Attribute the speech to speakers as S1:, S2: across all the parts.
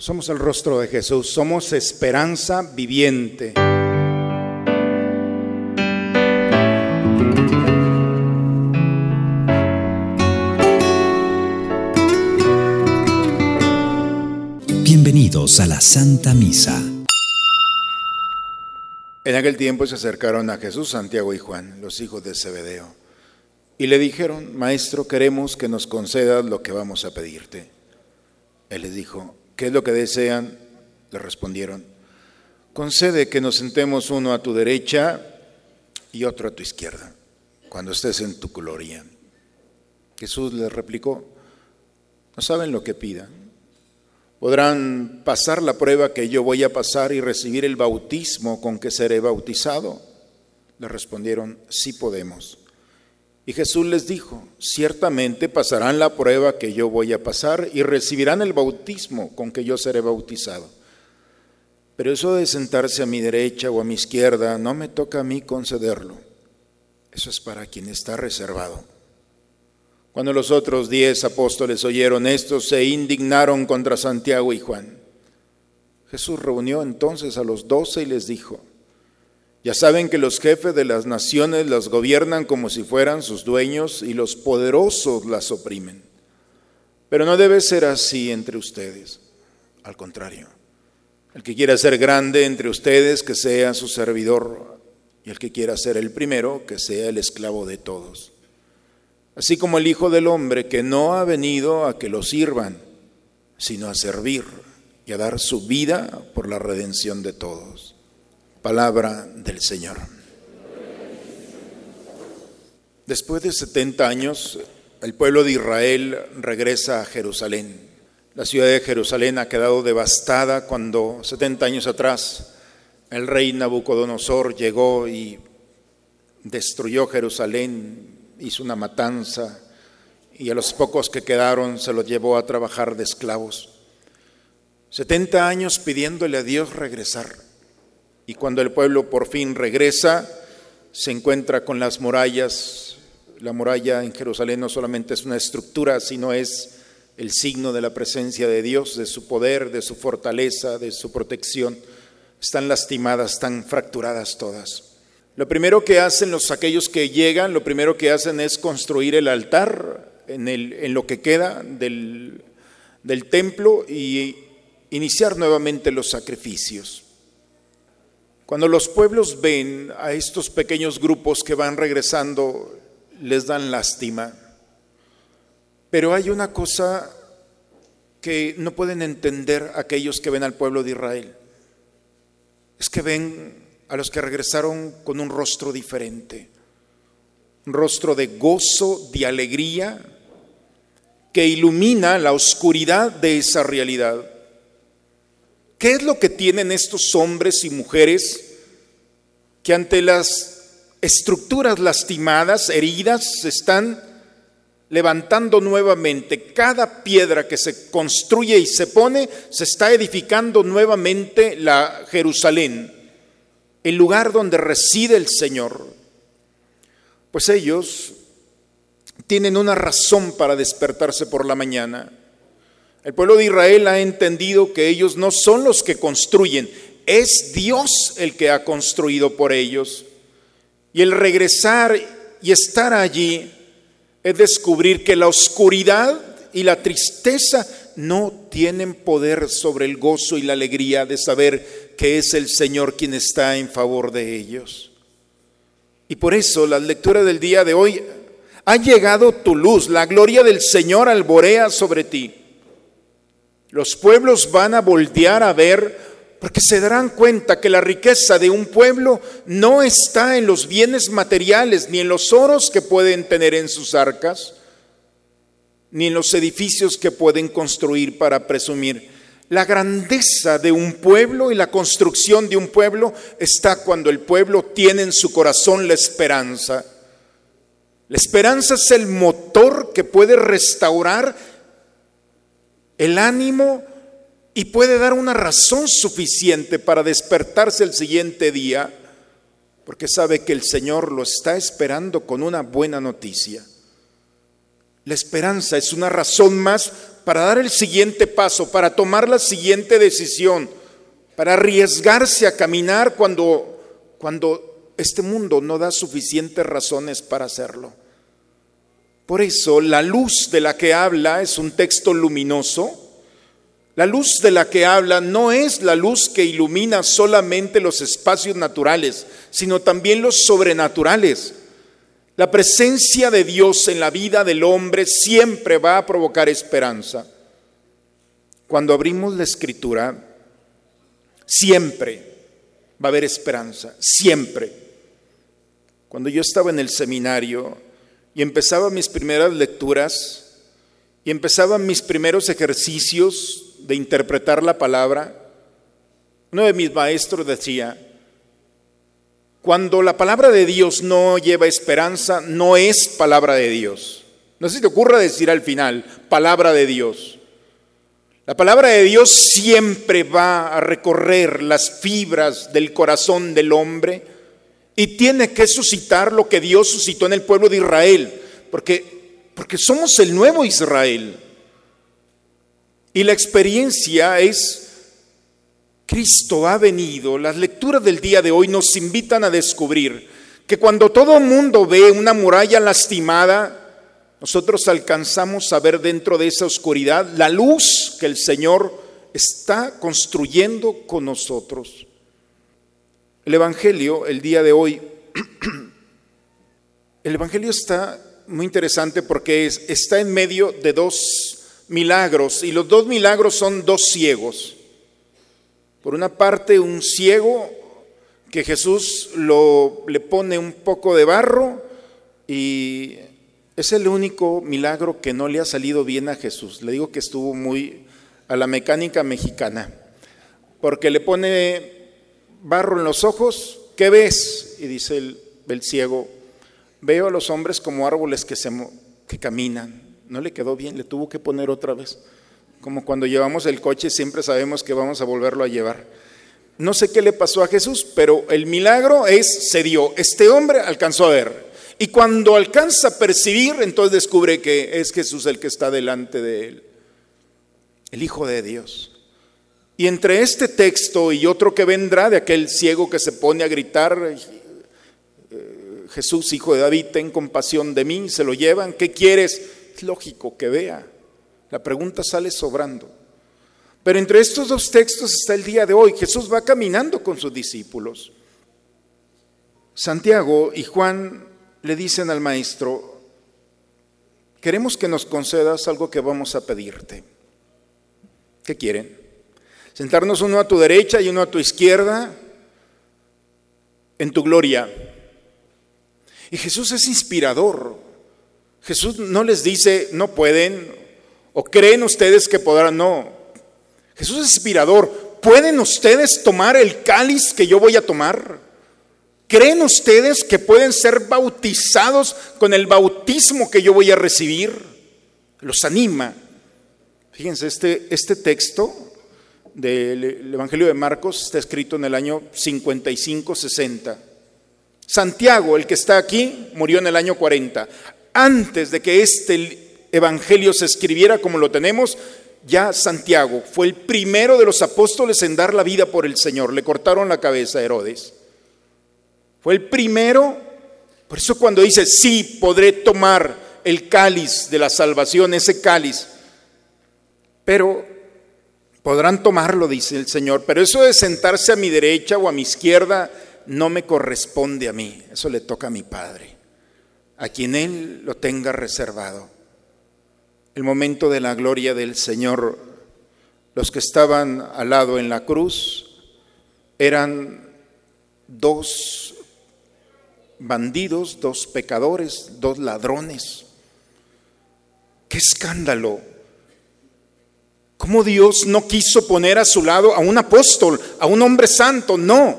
S1: Somos el rostro de Jesús, somos esperanza viviente.
S2: Bienvenidos a la Santa Misa.
S1: En aquel tiempo se acercaron a Jesús Santiago y Juan, los hijos de Zebedeo, y le dijeron, Maestro, queremos que nos concedas lo que vamos a pedirte. Él les dijo, ¿qué es lo que desean? Le respondieron, concede que nos sentemos uno a tu derecha y otro a tu izquierda, cuando estés en tu gloria. Jesús les replicó, no saben lo que pidan. ¿Podrán pasar la prueba que yo voy a pasar y recibir el bautismo con que seré bautizado? Le respondieron, sí podemos. Y Jesús les dijo, ciertamente pasarán la prueba que yo voy a pasar y recibirán el bautismo con que yo seré bautizado. Pero eso de sentarse a mi derecha o a mi izquierda no me toca a mí concederlo. Eso es para quien está reservado. Cuando los otros diez apóstoles oyeron esto, se indignaron contra Santiago y Juan. Jesús reunió entonces a los doce y les dijo, ya saben que los jefes de las naciones las gobiernan como si fueran sus dueños y los poderosos las oprimen. Pero no debe ser así entre ustedes. Al contrario, el que quiera ser grande entre ustedes, que sea su servidor, y el que quiera ser el primero, que sea el esclavo de todos. Así como el Hijo del Hombre, que no ha venido a que lo sirvan, sino a servir y a dar su vida por la redención de todos. Palabra del Señor. Después de 70 años, el pueblo de Israel regresa a Jerusalén. La ciudad de Jerusalén ha quedado devastada cuando 70 años atrás el rey Nabucodonosor llegó y destruyó Jerusalén, hizo una matanza y a los pocos que quedaron se los llevó a trabajar de esclavos. 70 años pidiéndole a Dios regresar. Y cuando el pueblo por fin regresa, se encuentra con las murallas. La muralla en Jerusalén no solamente es una estructura, sino es el signo de la presencia de Dios, de su poder, de su fortaleza, de su protección. Están lastimadas, están fracturadas todas. Lo primero que hacen los aquellos que llegan, lo primero que hacen es construir el altar en, lo que queda del, del templo y iniciar nuevamente los sacrificios. Cuando los pueblos ven a estos pequeños grupos que van regresando, les dan lástima. Pero hay una cosa que no pueden entender aquellos que ven al pueblo de Israel. Es que ven a los que regresaron con un rostro diferente, un rostro de gozo, de alegría, que ilumina la oscuridad de esa realidad. ¿Qué es lo que tienen estos hombres y mujeres que ante las estructuras lastimadas, heridas, se están levantando nuevamente? Cada piedra que se construye y se pone, se está edificando nuevamente la Jerusalén, el lugar donde reside el Señor. Pues ellos tienen una razón para despertarse por la mañana el pueblo de Israel ha entendido que ellos no son los que construyen, es Dios el que ha construido por ellos. Y el regresar y estar allí es descubrir que la oscuridad y la tristeza no tienen poder sobre el gozo y la alegría de saber que es el Señor quien está en favor de ellos. Y por eso la lectura del día de hoy ha llegado tu luz, la gloria del Señor alborea sobre ti. Los pueblos van a voltear a ver porque se darán cuenta que la riqueza de un pueblo no está en los bienes materiales ni en los oros que pueden tener en sus arcas, ni en los edificios que pueden construir para presumir. La grandeza de un pueblo y la construcción de un pueblo está cuando el pueblo tiene en su corazón la esperanza. La esperanza es el motor que puede restaurar el ánimo y puede dar una razón suficiente para despertarse el siguiente día, porque sabe que el Señor lo está esperando con una buena noticia. La esperanza es una razón más para dar el siguiente paso, para tomar la siguiente decisión, para arriesgarse a caminar cuando, cuando este mundo no da suficientes razones para hacerlo. Por eso la luz de la que habla es un texto luminoso. La luz de la que habla no es la luz que ilumina solamente los espacios naturales, sino también los sobrenaturales. La presencia de Dios en la vida del hombre siempre va a provocar esperanza. Cuando abrimos la escritura, siempre va a haber esperanza, siempre. Cuando yo estaba en el seminario empezaba mis primeras lecturas y empezaba mis primeros ejercicios de interpretar la palabra, uno de mis maestros decía, cuando la palabra de Dios no lleva esperanza, no es palabra de Dios. No se te ocurra decir al final, palabra de Dios. La palabra de Dios siempre va a recorrer las fibras del corazón del hombre y tiene que suscitar lo que Dios suscitó en el pueblo de Israel, porque, porque somos el nuevo Israel. Y la experiencia es, Cristo ha venido, las lecturas del día de hoy nos invitan a descubrir que cuando todo el mundo ve una muralla lastimada, nosotros alcanzamos a ver dentro de esa oscuridad la luz que el Señor está construyendo con nosotros. El Evangelio, el día de hoy, el Evangelio está muy interesante porque está en medio de dos milagros y los dos milagros son dos ciegos. Por una parte, un ciego que Jesús lo, le pone un poco de barro y es el único milagro que no le ha salido bien a Jesús. Le digo que estuvo muy a la mecánica mexicana, porque le pone barro en los ojos, ¿qué ves? Y dice el, ciego, veo a los hombres como árboles que, se, que caminan. No le quedó bien, le tuvo que poner otra vez. Como cuando llevamos el coche siempre sabemos que vamos a volverlo a llevar. No sé qué le pasó a Jesús, pero el milagro es, se dio. Este hombre alcanzó a ver. Y cuando alcanza a percibir, entonces descubre que es Jesús el que está delante de él, el Hijo de Dios. Y entre este texto y otro que vendrá de aquel ciego que se pone a gritar, eh, Jesús, Hijo de David, ten compasión de mí, se lo llevan, ¿qué quieres? Es lógico que vea. La pregunta sale sobrando. Pero entre estos dos textos está el día de hoy. Jesús va caminando con sus discípulos. Santiago y Juan le dicen al maestro, queremos que nos concedas algo que vamos a pedirte. ¿Qué quieren? Sentarnos uno a tu derecha y uno a tu izquierda en tu gloria. Y Jesús es inspirador. Jesús no les dice, no pueden, o creen ustedes que podrán, no. Jesús es inspirador. ¿Pueden ustedes tomar el cáliz que yo voy a tomar? ¿Creen ustedes que pueden ser bautizados con el bautismo que yo voy a recibir? Los anima. Fíjense, este, este texto del Evangelio de Marcos está escrito en el año 55-60. Santiago, el que está aquí, murió en el año 40. Antes de que este Evangelio se escribiera como lo tenemos, ya Santiago fue el primero de los apóstoles en dar la vida por el Señor. Le cortaron la cabeza a Herodes. Fue el primero, por eso cuando dice, sí, podré tomar el cáliz de la salvación, ese cáliz, pero podrán tomarlo, dice el Señor, pero eso de sentarse a mi derecha o a mi izquierda no me corresponde a mí, eso le toca a mi Padre, a quien Él lo tenga reservado. El momento de la gloria del Señor, los que estaban al lado en la cruz eran dos bandidos, dos pecadores, dos ladrones. ¡Qué escándalo! ¿Cómo Dios no quiso poner a su lado a un apóstol, a un hombre santo? No.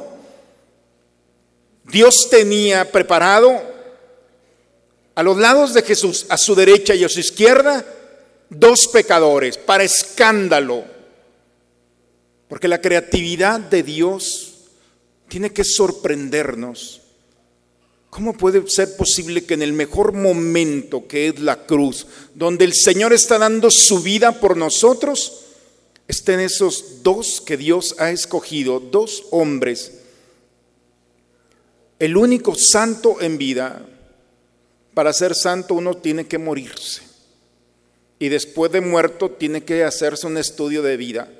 S1: Dios tenía preparado a los lados de Jesús, a su derecha y a su izquierda, dos pecadores para escándalo. Porque la creatividad de Dios tiene que sorprendernos. ¿Cómo puede ser posible que en el mejor momento que es la cruz, donde el Señor está dando su vida por nosotros, estén esos dos que Dios ha escogido, dos hombres, el único santo en vida, para ser santo uno tiene que morirse. Y después de muerto tiene que hacerse un estudio de vida.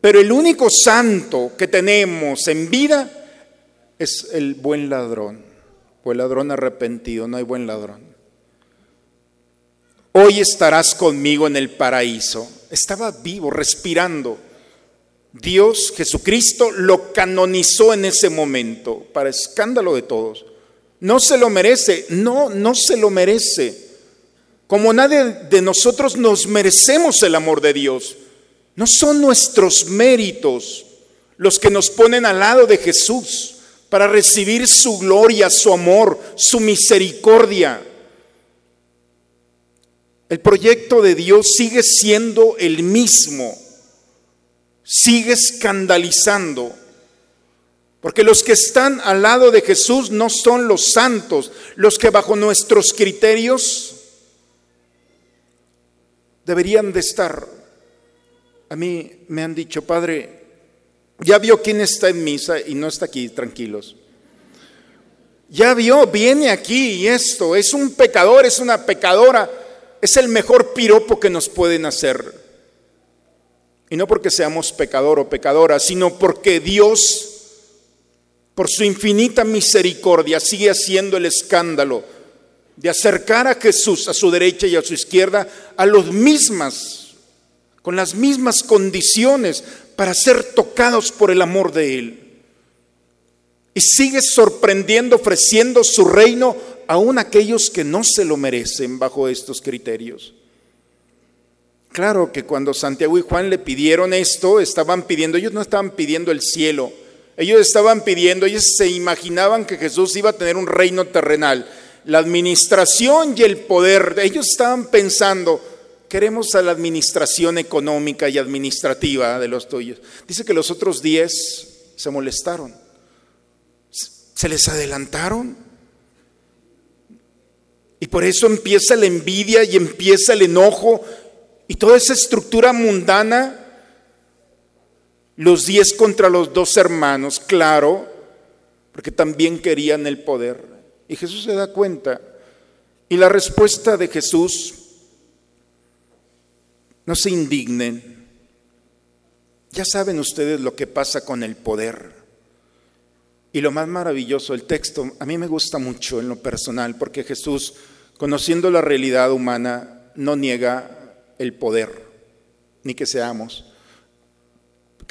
S1: Pero el único santo que tenemos en vida es el buen ladrón el ladrón arrepentido. No hay buen ladrón. Hoy estarás conmigo en el paraíso. Estaba vivo, respirando. Dios, Jesucristo, lo canonizó en ese momento, para escándalo de todos. No se lo merece, no, no se lo merece. Como nadie de nosotros nos merecemos el amor de Dios. No son nuestros méritos los que nos ponen al lado de Jesús para recibir su gloria, su amor, su misericordia. El proyecto de Dios sigue siendo el mismo, sigue escandalizando porque los que están al lado de Jesús no son los santos, los que bajo nuestros criterios deberían de estar. A mí me han dicho, Padre, ya vio quién está en misa y no está aquí, tranquilos. Ya vio, viene aquí y esto, es un pecador, es una pecadora, es el mejor piropo que nos pueden hacer. Y no porque seamos pecador o pecadora, sino porque Dios por su infinita misericordia, sigue haciendo el escándalo de acercar a Jesús a su derecha y a su izquierda a los mismas, con las mismas condiciones para ser tocados por el amor de Él. Y sigue sorprendiendo, ofreciendo su reino aún a aquellos que no se lo merecen bajo estos criterios. Claro que cuando Santiago y Juan le pidieron esto, estaban pidiendo, ellos no estaban pidiendo el cielo, ellos estaban pidiendo, ellos se imaginaban que Jesús iba a tener un reino terrenal. La administración y el poder, ellos estaban pensando, queremos a la administración económica y administrativa de los tuyos. Dice que los otros diez se molestaron, se les adelantaron. Y por eso empieza la envidia y empieza el enojo y toda esa estructura mundana los diez contra los dos hermanos, claro, porque también querían el poder. Y Jesús se da cuenta. Y la respuesta de Jesús, no se indignen. Ya saben ustedes lo que pasa con el poder. Y lo más maravilloso, el texto, a mí me gusta mucho en lo personal, porque Jesús, conociendo la realidad humana, no niega el poder, ni que seamos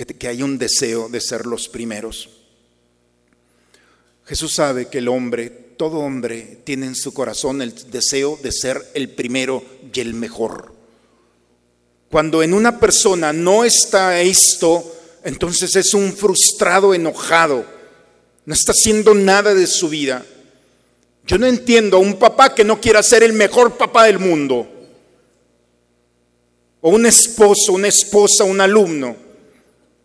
S1: que, hay un deseo de ser los primeros. Jesús sabe que el hombre, todo hombre, tiene en su corazón el deseo de ser el primero y el mejor. Cuando en una persona no está esto, entonces es un frustrado enojado, no está haciendo nada de su vida. Yo no entiendo a un papá que no quiera ser el mejor papá del mundo, o un esposo, una esposa, un alumno.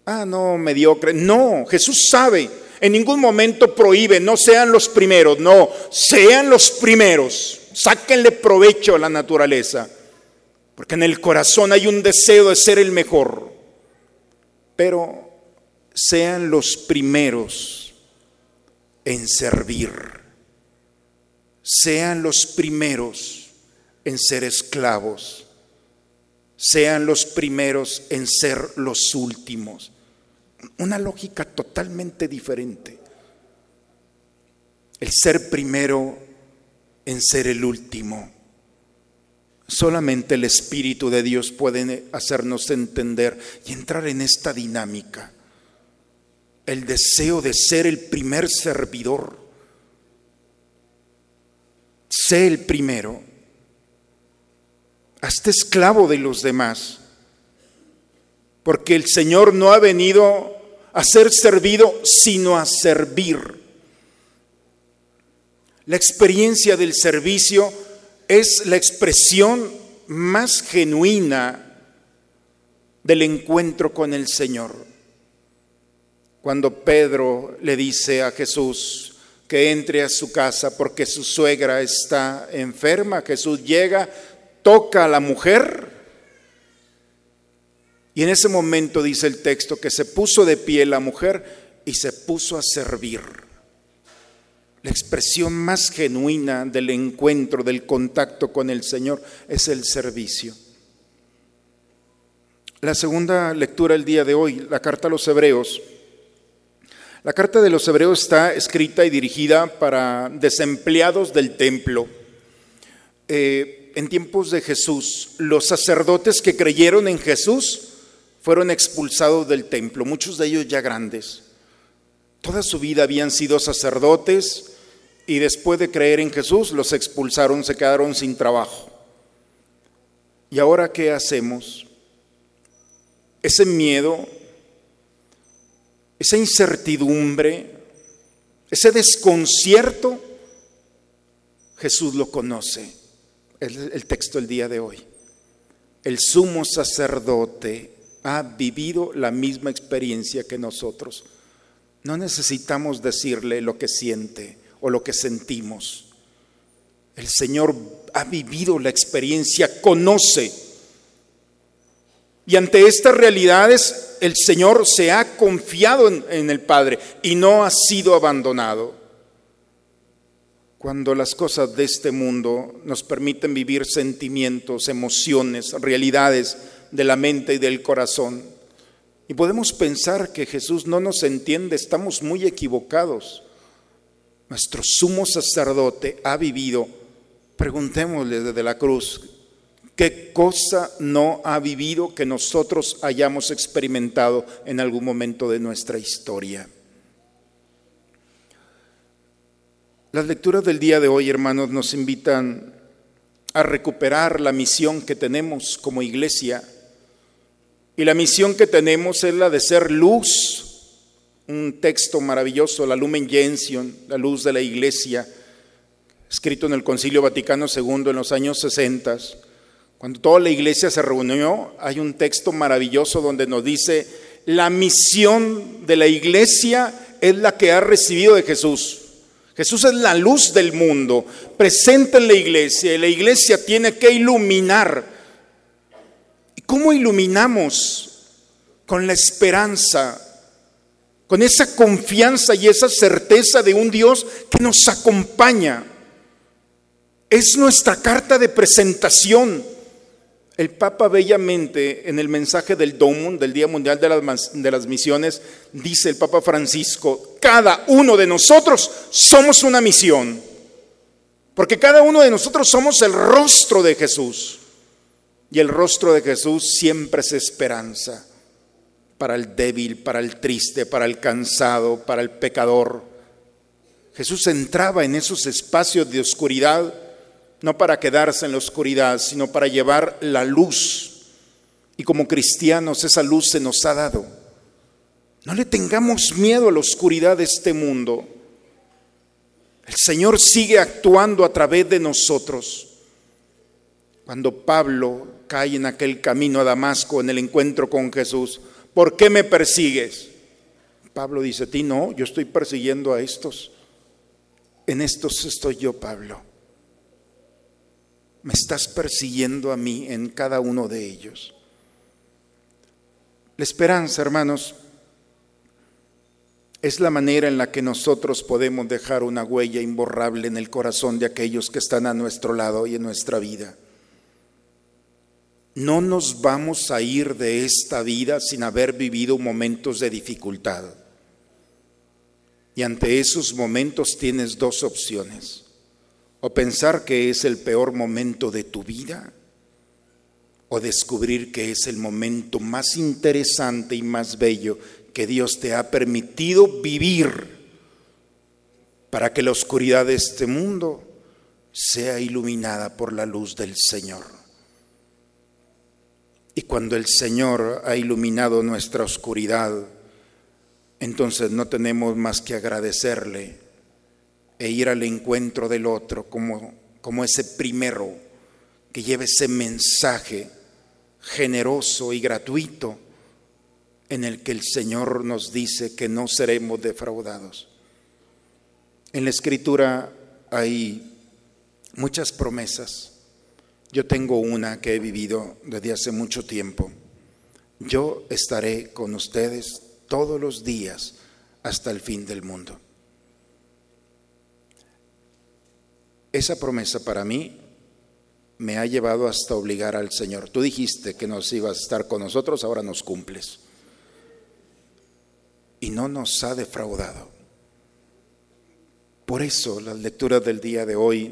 S1: Ah, no, mediocre. No, Jesús sabe. En ningún momento prohíbe, no sean los primeros, no, sean los primeros. Sáquenle provecho a la naturaleza. Porque en el corazón hay un deseo de ser el mejor. Pero sean los primeros en servir. Sean los primeros en ser esclavos. Sean los primeros en ser los últimos una lógica totalmente diferente. El ser primero en ser el último. Solamente el Espíritu de Dios puede hacernos entender y entrar en esta dinámica. El deseo de ser el primer servidor. Sé el primero. Hazte esclavo de los demás. Porque el Señor no ha venido a ser servido, sino a servir. La experiencia del servicio es la expresión más genuina del encuentro con el Señor. Cuando Pedro le dice a Jesús que entre a su casa porque su suegra está enferma. Jesús llega, toca a la mujer y en ese momento dice el texto que se puso de pie la mujer y se puso a servir. La expresión más genuina del encuentro, del contacto con el Señor es el servicio. La segunda lectura el día de hoy, la carta a los hebreos. La carta de los hebreos está escrita y dirigida para desempleados del templo. Eh, en tiempos de Jesús, los sacerdotes que creyeron en Jesús fueron expulsados del templo, muchos de ellos ya grandes. Toda su vida habían sido sacerdotes y después de creer en Jesús los expulsaron, se quedaron sin trabajo. ¿Y ahora qué hacemos? Ese miedo, esa incertidumbre, ese desconcierto, Jesús lo conoce. El, el texto del día de hoy. El sumo sacerdote ha vivido la misma experiencia que nosotros. No necesitamos decirle lo que siente o lo que sentimos. El Señor ha vivido la experiencia, conoce. Y ante estas realidades el Señor se ha confiado en, el Padre y no ha sido abandonado. Cuando las cosas de este mundo nos permiten vivir sentimientos, emociones, realidades, de la mente y del corazón. Y podemos pensar que Jesús no nos entiende, estamos muy equivocados. Nuestro sumo sacerdote ha vivido, preguntémosle desde la cruz, ¿qué cosa no ha vivido que nosotros hayamos experimentado en algún momento de nuestra historia? Las lecturas del día de hoy, hermanos, nos invitan a recuperar la misión que tenemos como iglesia y la misión que tenemos es la de ser luz. Un texto maravilloso, la Lumen Gentium, la luz de la iglesia, escrito en el Concilio Vaticano II en los años 60. Cuando toda la iglesia se reunió, hay un texto maravilloso donde nos dice, la misión de la iglesia es la que ha recibido de Jesús. Jesús es la luz del mundo, presente en la iglesia, y la iglesia tiene que iluminar ¿Cómo iluminamos con la esperanza, con esa confianza y esa certeza de un Dios que nos acompaña? Es nuestra carta de presentación. El Papa bellamente en el mensaje del Domum, del Día Mundial de las, de las Misiones, dice el Papa Francisco, cada uno de nosotros somos una misión, porque cada uno de nosotros somos el rostro de Jesús. Y el rostro de Jesús siempre es esperanza para el débil, para el triste, para el cansado, para el pecador. Jesús entraba en esos espacios de oscuridad, no para quedarse en la oscuridad, sino para llevar la luz. Y como cristianos esa luz se nos ha dado. No le tengamos miedo a la oscuridad de este mundo. El Señor sigue actuando a través de nosotros. Cuando Pablo cae en aquel camino a Damasco en el encuentro con Jesús, ¿por qué me persigues? Pablo dice, a ti no, yo estoy persiguiendo a estos. En estos estoy yo, Pablo. Me estás persiguiendo a mí en cada uno de ellos. La esperanza, hermanos, es la manera en la que nosotros podemos dejar una huella imborrable en el corazón de aquellos que están a nuestro lado y en nuestra vida. No nos vamos a ir de esta vida sin haber vivido momentos de dificultad. Y ante esos momentos tienes dos opciones. O pensar que es el peor momento de tu vida, o descubrir que es el momento más interesante y más bello que Dios te ha permitido vivir para que la oscuridad de este mundo sea iluminada por la luz del Señor. Y cuando el Señor ha iluminado nuestra oscuridad, entonces no tenemos más que agradecerle e ir al encuentro del otro como, como ese primero que lleva ese mensaje generoso y gratuito en el que el Señor nos dice que no seremos defraudados. En la escritura hay muchas promesas. Yo tengo una que he vivido desde hace mucho tiempo. Yo estaré con ustedes todos los días hasta el fin del mundo. Esa promesa para mí me ha llevado hasta obligar al Señor. Tú dijiste que nos ibas a estar con nosotros, ahora nos cumples. Y no nos ha defraudado. Por eso las lecturas del día de hoy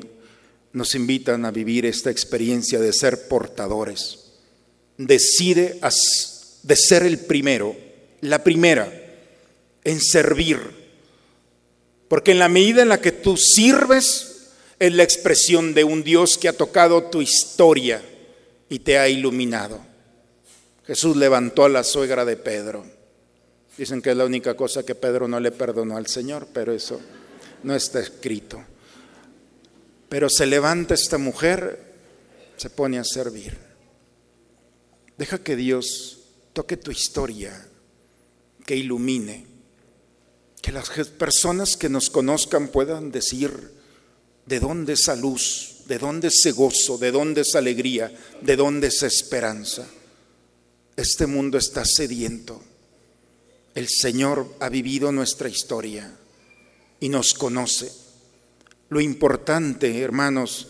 S1: nos invitan a vivir esta experiencia de ser portadores. Decide de ser el primero, la primera, en servir. Porque en la medida en la que tú sirves, es la expresión de un Dios que ha tocado tu historia y te ha iluminado. Jesús levantó a la suegra de Pedro. Dicen que es la única cosa que Pedro no le perdonó al Señor, pero eso no está escrito. Pero se levanta esta mujer, se pone a servir. Deja que Dios toque tu historia, que ilumine, que las personas que nos conozcan puedan decir de dónde esa luz, de dónde ese gozo, de dónde esa alegría, de dónde esa esperanza. Este mundo está sediento. El Señor ha vivido nuestra historia y nos conoce. Lo importante, hermanos,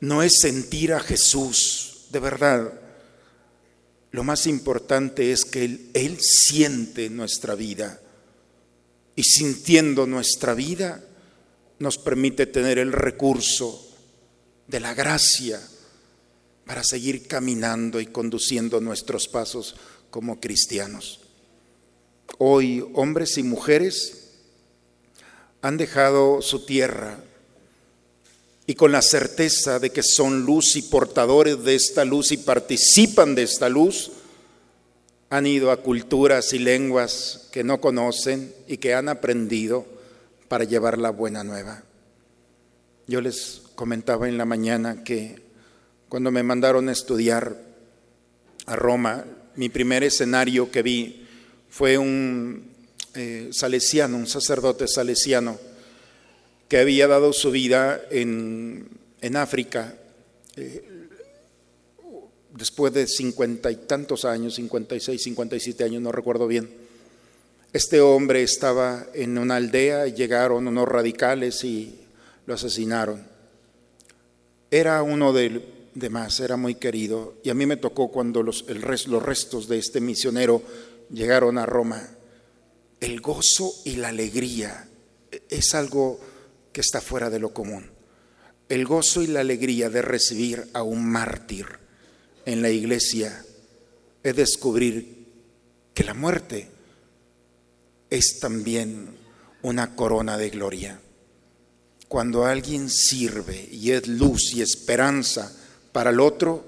S1: no es sentir a Jesús, de verdad. Lo más importante es que Él, siente nuestra vida y sintiendo nuestra vida nos permite tener el recurso de la gracia para seguir caminando y conduciendo nuestros pasos como cristianos. Hoy hombres y mujeres han dejado su tierra, y con la certeza de que son luz y portadores de esta luz y participan de esta luz, han ido a culturas y lenguas que no conocen y que han aprendido para llevar la buena nueva. Yo les comentaba en la mañana que cuando me mandaron a estudiar a Roma, mi primer escenario que vi fue un eh, salesiano, un sacerdote salesiano, que había dado su vida en, África eh, después de cincuenta y tantos años, cincuenta y seis, cincuenta y siete años, no recuerdo bien. Este hombre estaba en una aldea y llegaron unos radicales y lo asesinaron. Era uno de, de más, era muy querido. Y a mí me tocó cuando los, el los restos de este misionero llegaron a Roma. El gozo y la alegría es algo que está fuera de lo común. El gozo y la alegría de recibir a un mártir en la iglesia es descubrir que la muerte es también una corona de gloria. Cuando alguien sirve y es luz y esperanza para el otro,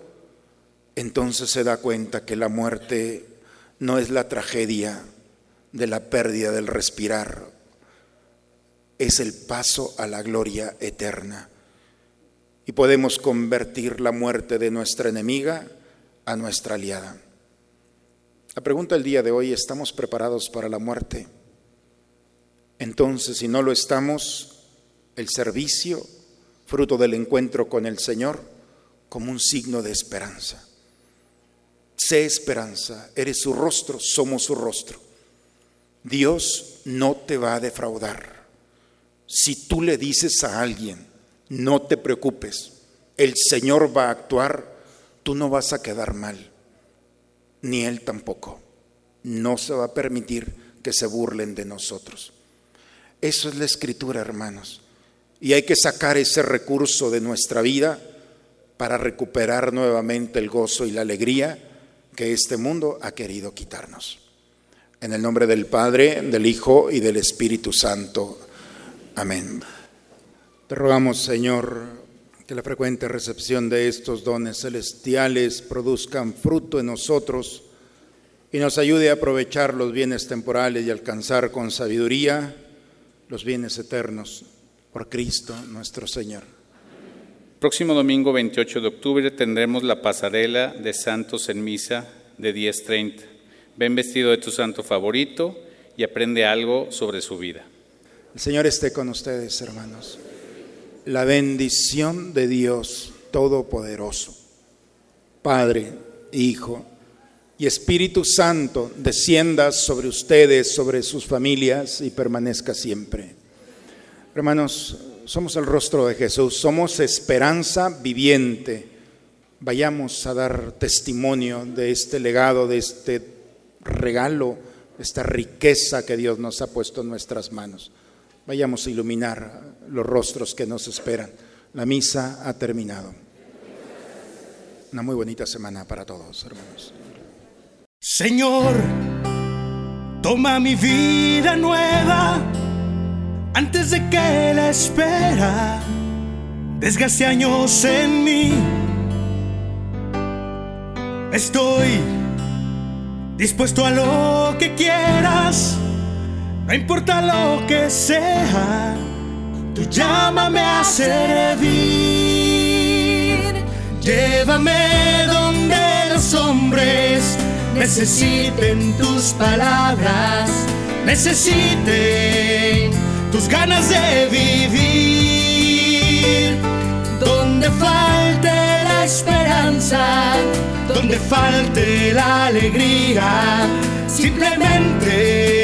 S1: entonces se da cuenta que la muerte no es la tragedia de la pérdida del respirar es el paso a la gloria eterna. Y podemos convertir la muerte de nuestra enemiga a nuestra aliada. La pregunta del día de hoy, ¿estamos preparados para la muerte? Entonces, si no lo estamos, el servicio, fruto del encuentro con el Señor, como un signo de esperanza. Sé esperanza, eres su rostro, somos su rostro. Dios no te va a defraudar. Si tú le dices a alguien, no te preocupes, el Señor va a actuar, tú no vas a quedar mal, ni Él tampoco. No se va a permitir que se burlen de nosotros. Eso es la escritura, hermanos. Y hay que sacar ese recurso de nuestra vida para recuperar nuevamente el gozo y la alegría que este mundo ha querido quitarnos. En el nombre del Padre, del Hijo y del Espíritu Santo. Amén. Te rogamos, Señor, que la frecuente recepción de estos dones celestiales produzcan fruto en nosotros y nos ayude a aprovechar los bienes temporales y alcanzar con sabiduría los bienes eternos por Cristo nuestro Señor.
S2: Próximo domingo 28 de octubre tendremos la pasarela de santos en misa de 10.30. Ven vestido de tu santo favorito y aprende algo sobre su vida.
S1: El Señor esté con ustedes, hermanos. La bendición de Dios Todopoderoso, Padre, Hijo y Espíritu Santo, descienda sobre ustedes, sobre sus familias y permanezca siempre. Hermanos, somos el rostro de Jesús, somos esperanza viviente. Vayamos a dar testimonio de este legado, de este regalo, esta riqueza que Dios nos ha puesto en nuestras manos. Vayamos a iluminar los rostros que nos esperan. La misa ha terminado. Una muy bonita semana para todos, hermanos.
S3: Señor, toma mi vida nueva antes de que la espera desgaste años en mí. Estoy dispuesto a lo que quieras no importa lo que sea, tú llámame a servir. Llévame donde los hombres necesiten tus palabras, necesiten tus ganas de vivir. Donde falte la esperanza, donde falte la alegría, simplemente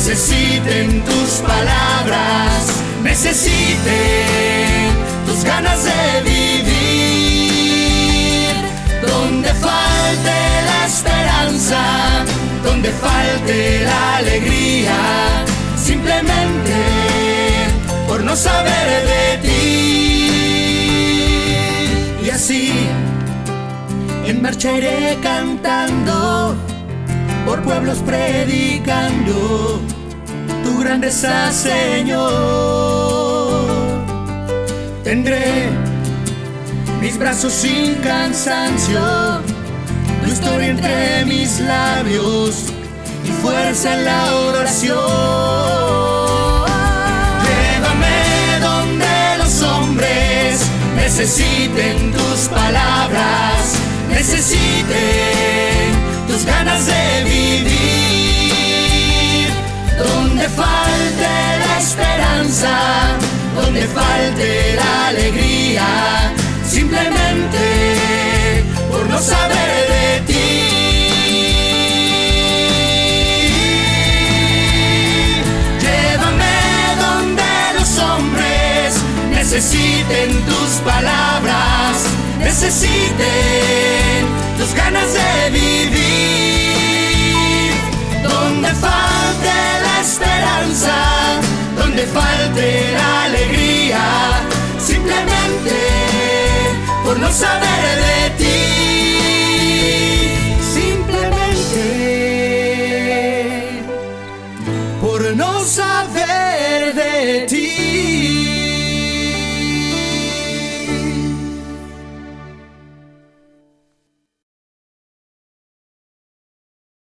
S3: Necesiten tus palabras, necesiten tus ganas de vivir. Donde falte la esperanza, donde falte la alegría, simplemente por no saber de ti. Y así en marcha iré cantando, por pueblos predicando tu grandeza, Señor. Tendré mis brazos sin cansancio, tu historia entre mis labios y fuerza en la oración. Llévame donde los hombres necesiten tus palabras necesiten tus ganas de vivir. Donde falte la esperanza, donde falte la alegría, simplemente por no saber de ti. Llévame donde los hombres necesiten tus palabras necesiten tus ganas de vivir. Donde falte la alegría, simplemente por no saber de ti. Simplemente por no saber de ti.